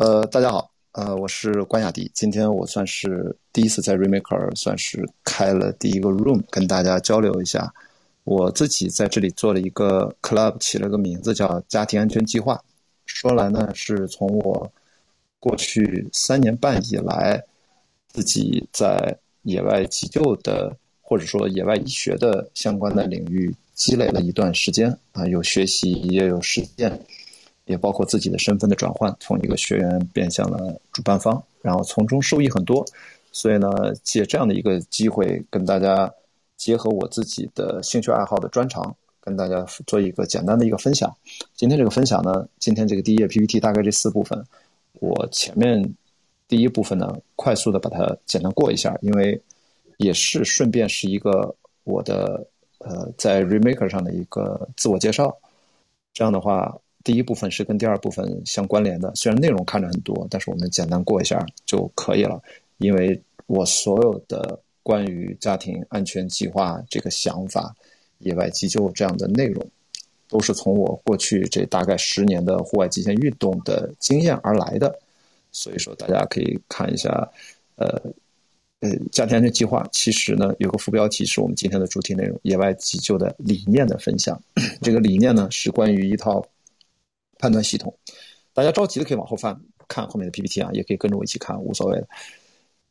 呃，大家好，呃，我是关雅迪。今天我算是第一次在 Remaker 算是开了第一个 room，跟大家交流一下。我自己在这里做了一个 club，起了个名字叫“家庭安全计划”。说来呢，是从我过去三年半以来，自己在野外急救的或者说野外医学的相关的领域积累了一段时间啊，有学习也有实践。也包括自己的身份的转换，从一个学员变向了主办方，然后从中受益很多。所以呢，借这样的一个机会，跟大家结合我自己的兴趣爱好的专长，跟大家做一个简单的一个分享。今天这个分享呢，今天这个第一页 PPT 大概这四部分，我前面第一部分呢，快速的把它简单过一下，因为也是顺便是一个我的呃在 Remaker 上的一个自我介绍。这样的话。第一部分是跟第二部分相关联的，虽然内容看着很多，但是我们简单过一下就可以了。因为我所有的关于家庭安全计划这个想法、野外急救这样的内容，都是从我过去这大概十年的户外极限运动的经验而来的。所以说，大家可以看一下，呃，呃，家庭安全计划其实呢有个副标题是我们今天的主题内容：野外急救的理念的分享。这个理念呢是关于一套。判断系统，大家着急的可以往后翻看后面的 PPT 啊，也可以跟着我一起看，无所谓的。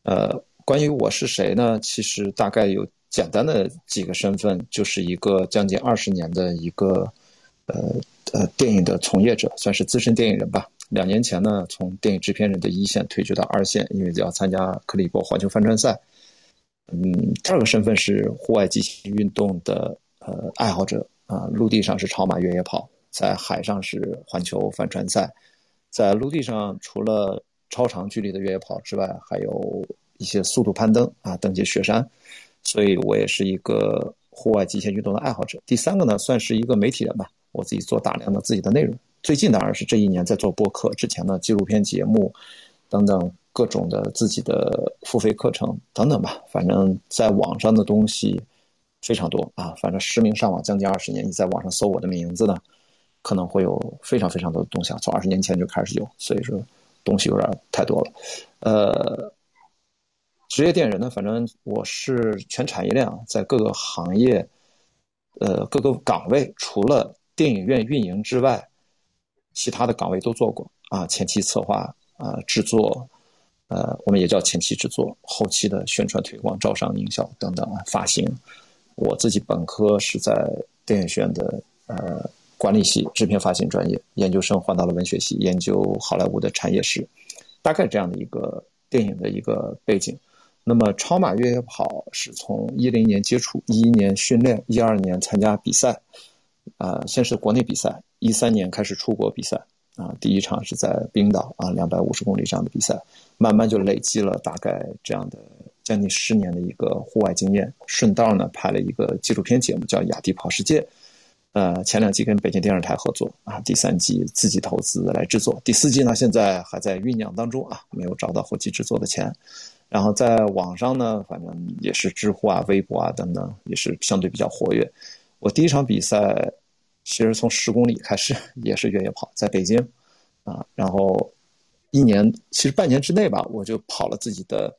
呃，关于我是谁呢？其实大概有简单的几个身份，就是一个将近二十年的一个呃呃电影的从业者，算是资深电影人吧。两年前呢，从电影制片人的一线退居到二线，因为要参加克里伯环球帆船赛。嗯，第二个身份是户外极限运动的呃爱好者啊，陆地上是超马越野跑。在海上是环球帆船赛，在陆地上除了超长距离的越野跑之外，还有一些速度攀登啊，登级雪山，所以我也是一个户外极限运动的爱好者。第三个呢，算是一个媒体人吧，我自己做大量的自己的内容。最近当然是这一年在做播客，之前的纪录片节目等等各种的自己的付费课程等等吧，反正在网上的东西非常多啊，反正实名上网将近二十年，你在网上搜我的名字呢。可能会有非常非常多的东西啊，从二十年前就开始有，所以说东西有点太多了。呃，职业电影人呢，反正我是全产业链，在各个行业，呃，各个岗位，除了电影院运营之外，其他的岗位都做过啊，前期策划啊，制作，呃，我们也叫前期制作，后期的宣传推广、招商营销等等啊，发行。我自己本科是在电影学院的，呃。管理系制片发行专业，研究生换到了文学系，研究好莱坞的产业史，大概这样的一个电影的一个背景。那么超马越野跑是从一零年接触，一一年训练，一二年参加比赛，啊，先是国内比赛，一三年开始出国比赛，啊，第一场是在冰岛啊，两百五十公里这样的比赛，慢慢就累积了大概这样的将近十年的一个户外经验，顺道呢拍了一个纪录片节目，叫《雅迪跑世界》。呃，前两季跟北京电视台合作啊，第三季自己投资来制作，第四季呢现在还在酝酿当中啊，没有找到后期制作的钱。然后在网上呢，反正也是知乎啊、微博啊等等，也是相对比较活跃。我第一场比赛其实从十公里开始，也是越野跑，在北京啊，然后一年其实半年之内吧，我就跑了自己的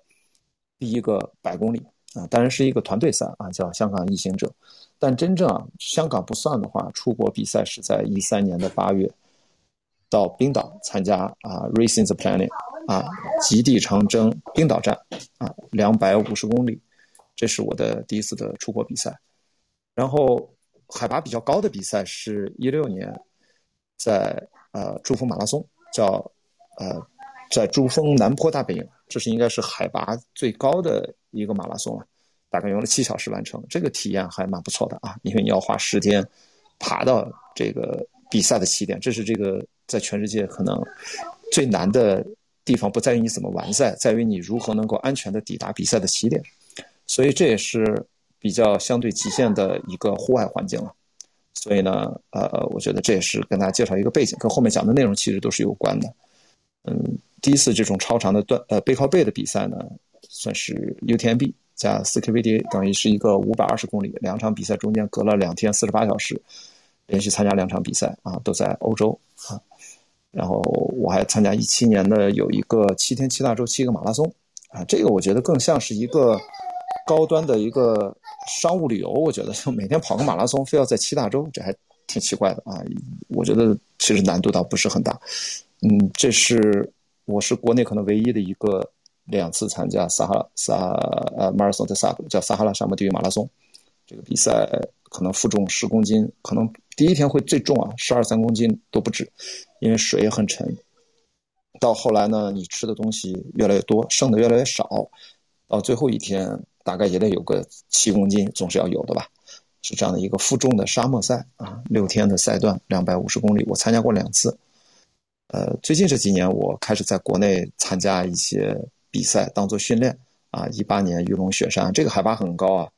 第一个百公里啊，当然是一个团队赛啊，叫香港异行者。但真正啊，香港不算的话，出国比赛是在一三年的八月，到冰岛参加啊，Racing the Planet 啊，极地长征冰岛站啊，两百五十公里，这是我的第一次的出国比赛。然后海拔比较高的比赛是一六年，在呃珠峰马拉松，叫呃在珠峰南坡大本营，这是应该是海拔最高的一个马拉松了。大概用了七小时完成，这个体验还蛮不错的啊！因为你要花十天爬到这个比赛的起点，这是这个在全世界可能最难的地方，不在于你怎么完赛，在于你如何能够安全的抵达比赛的起点。所以这也是比较相对极限的一个户外环境了。所以呢，呃，我觉得这也是跟大家介绍一个背景，跟后面讲的内容其实都是有关的。嗯，第一次这种超长的段呃背靠背的比赛呢，算是 UTMB。加 4KVD 等于是一个五百二十公里，两场比赛中间隔了两天四十八小时，连续参加两场比赛啊，都在欧洲啊。然后我还参加一七年的有一个七天七大洲七个马拉松啊，这个我觉得更像是一个高端的一个商务旅游。我觉得就每天跑个马拉松，非要在七大洲，这还挺奇怪的啊。我觉得其实难度倒不是很大。嗯，这是我是国内可能唯一的一个两次参加撒哈拉撒呃马拉松的撒叫撒哈拉沙漠地狱马拉松这个比赛。可能负重十公斤，可能第一天会最重啊，十二三公斤都不止，因为水也很沉。到后来呢，你吃的东西越来越多，剩的越来越少，到最后一天大概也得有个七公斤，总是要有的吧？是这样的一个负重的沙漠赛啊，六天的赛段，两百五十公里，我参加过两次。呃，最近这几年我开始在国内参加一些比赛，当做训练啊。一八年玉龙雪山，这个海拔很高啊。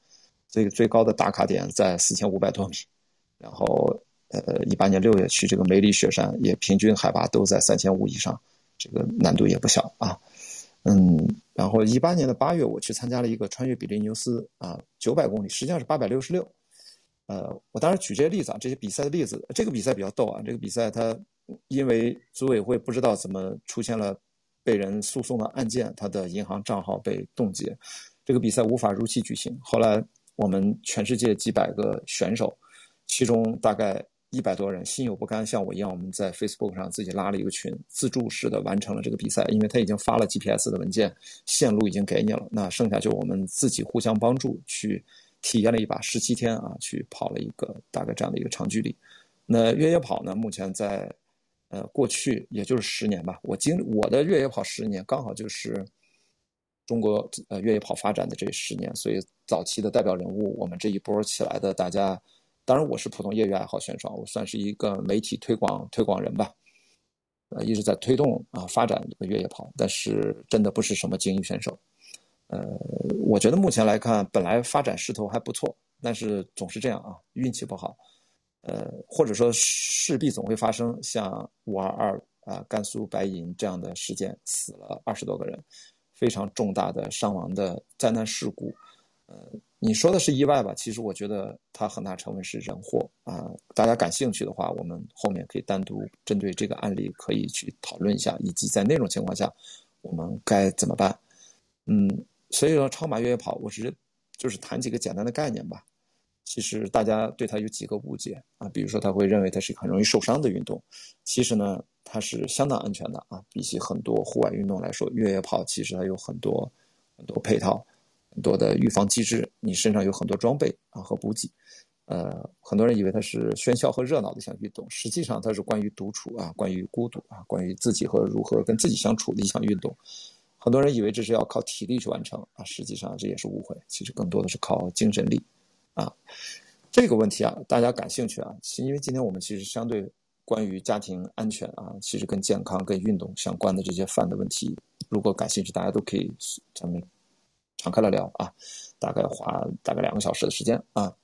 这个最高的打卡点在四千五百多米，然后呃，一八年六月去这个梅里雪山，也平均海拔都在三千五以上，这个难度也不小啊。嗯，然后一八年的八月我去参加了一个穿越比利牛斯啊，九百公里，实际上是八百六十六。呃，我当时举这些例子啊，这些比赛的例子，这个比赛比较逗啊，这个比赛它因为组委会不知道怎么出现了被人诉讼的案件，他的银行账号被冻结，这个比赛无法如期举行，后来。我们全世界几百个选手，其中大概一百多人心有不甘，像我一样，我们在 Facebook 上自己拉了一个群，自助式的完成了这个比赛。因为他已经发了 GPS 的文件，线路已经给你了，那剩下就我们自己互相帮助去体验了一把十七天啊，去跑了一个大概这样的一个长距离。那越野跑呢，目前在呃过去也就是十年吧，我经我的越野跑十年刚好就是。中国呃越野跑发展的这十年，所以早期的代表人物，我们这一波起来的大家，当然我是普通业余爱好选手，我算是一个媒体推广推广人吧，呃一直在推动啊发展这个越野跑，但是真的不是什么精英选手，呃我觉得目前来看，本来发展势头还不错，但是总是这样啊，运气不好，呃或者说势必总会发生像五二二啊甘肃白银这样的事件，死了二十多个人。非常重大的伤亡的灾难事故，呃，你说的是意外吧？其实我觉得它很大成分是人祸啊。大家感兴趣的话，我们后面可以单独针对这个案例可以去讨论一下，以及在那种情况下我们该怎么办。嗯，所以说超马越野跑，我只是就是谈几个简单的概念吧。其实大家对它有几个误解啊，比如说他会认为它是一个很容易受伤的运动，其实呢。它是相当安全的啊，比起很多户外运动来说，越野跑其实它有很多很多配套、很多的预防机制。你身上有很多装备啊和补给。呃，很多人以为它是喧嚣和热闹的一项运动，实际上它是关于独处啊，关于孤独啊，关于自己和如何跟自己相处的一项运动。很多人以为这是要靠体力去完成啊，实际上这也是误会，其实更多的是靠精神力啊。这个问题啊，大家感兴趣啊，因为今天我们其实相对。关于家庭安全啊，其实跟健康、跟运动相关的这些饭的问题，如果感兴趣，大家都可以咱们敞开了聊啊。大概花大概两个小时的时间啊。